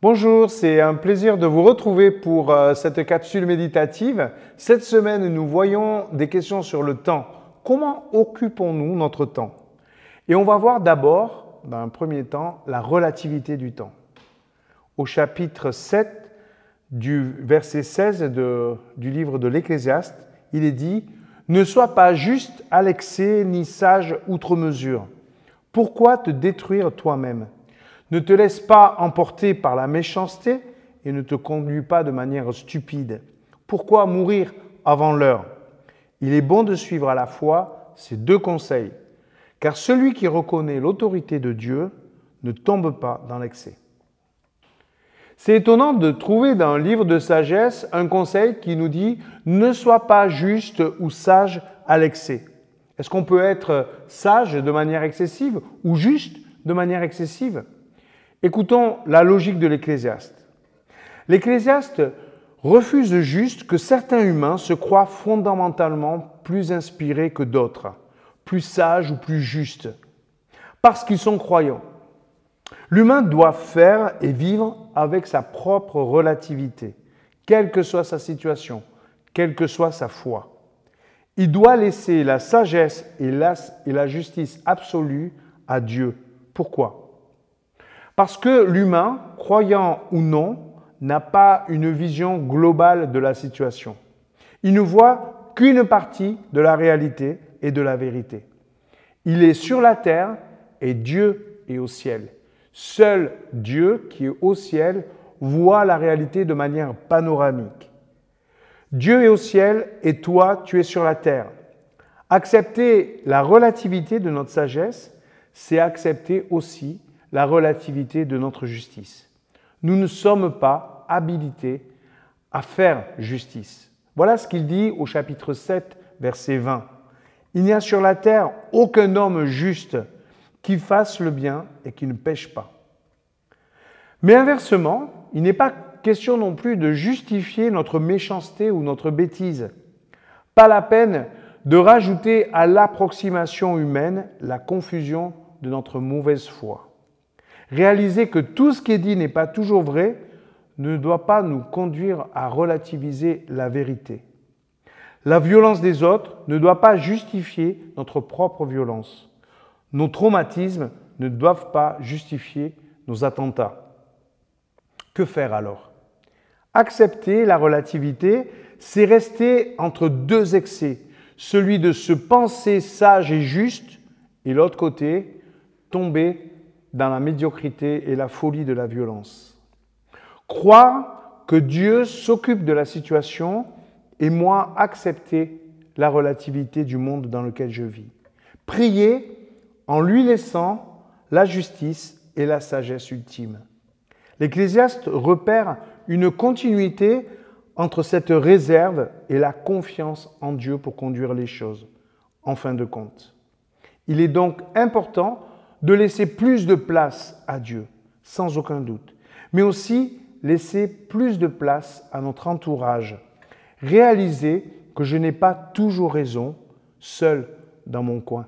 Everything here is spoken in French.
Bonjour, c'est un plaisir de vous retrouver pour euh, cette capsule méditative. Cette semaine, nous voyons des questions sur le temps. Comment occupons-nous notre temps? Et on va voir d'abord, dans un premier temps, la relativité du temps. Au chapitre 7 du verset 16 du livre de l'Ecclésiaste, il est dit Ne sois pas juste à l'excès ni sage outre mesure. Pourquoi te détruire toi-même? Ne te laisse pas emporter par la méchanceté et ne te conduis pas de manière stupide. Pourquoi mourir avant l'heure? Il est bon de suivre à la fois ces deux conseils, car celui qui reconnaît l'autorité de Dieu ne tombe pas dans l'excès. C'est étonnant de trouver dans un livre de sagesse un conseil qui nous dit ne sois pas juste ou sage à l'excès. Est-ce qu'on peut être sage de manière excessive ou juste de manière excessive? Écoutons la logique de l'Ecclésiaste. L'Ecclésiaste refuse juste que certains humains se croient fondamentalement plus inspirés que d'autres, plus sages ou plus justes, parce qu'ils sont croyants. L'humain doit faire et vivre avec sa propre relativité, quelle que soit sa situation, quelle que soit sa foi. Il doit laisser la sagesse et la, et la justice absolue à Dieu. Pourquoi? Parce que l'humain, croyant ou non, n'a pas une vision globale de la situation. Il ne voit qu'une partie de la réalité et de la vérité. Il est sur la terre et Dieu est au ciel. Seul Dieu qui est au ciel voit la réalité de manière panoramique. Dieu est au ciel et toi, tu es sur la terre. Accepter la relativité de notre sagesse, c'est accepter aussi la relativité de notre justice. Nous ne sommes pas habilités à faire justice. Voilà ce qu'il dit au chapitre 7, verset 20. Il n'y a sur la terre aucun homme juste qui fasse le bien et qui ne pêche pas. Mais inversement, il n'est pas question non plus de justifier notre méchanceté ou notre bêtise. Pas la peine de rajouter à l'approximation humaine la confusion de notre mauvaise foi. Réaliser que tout ce qui est dit n'est pas toujours vrai ne doit pas nous conduire à relativiser la vérité. La violence des autres ne doit pas justifier notre propre violence. Nos traumatismes ne doivent pas justifier nos attentats. Que faire alors? Accepter la relativité, c'est rester entre deux excès, celui de se penser sage et juste, et l'autre côté, tomber dans la médiocrité et la folie de la violence. Croire que Dieu s'occupe de la situation et moi accepter la relativité du monde dans lequel je vis. Prier en lui laissant la justice et la sagesse ultime. L'Ecclésiaste repère une continuité entre cette réserve et la confiance en Dieu pour conduire les choses, en fin de compte. Il est donc important de laisser plus de place à Dieu, sans aucun doute, mais aussi laisser plus de place à notre entourage, réaliser que je n'ai pas toujours raison seul dans mon coin.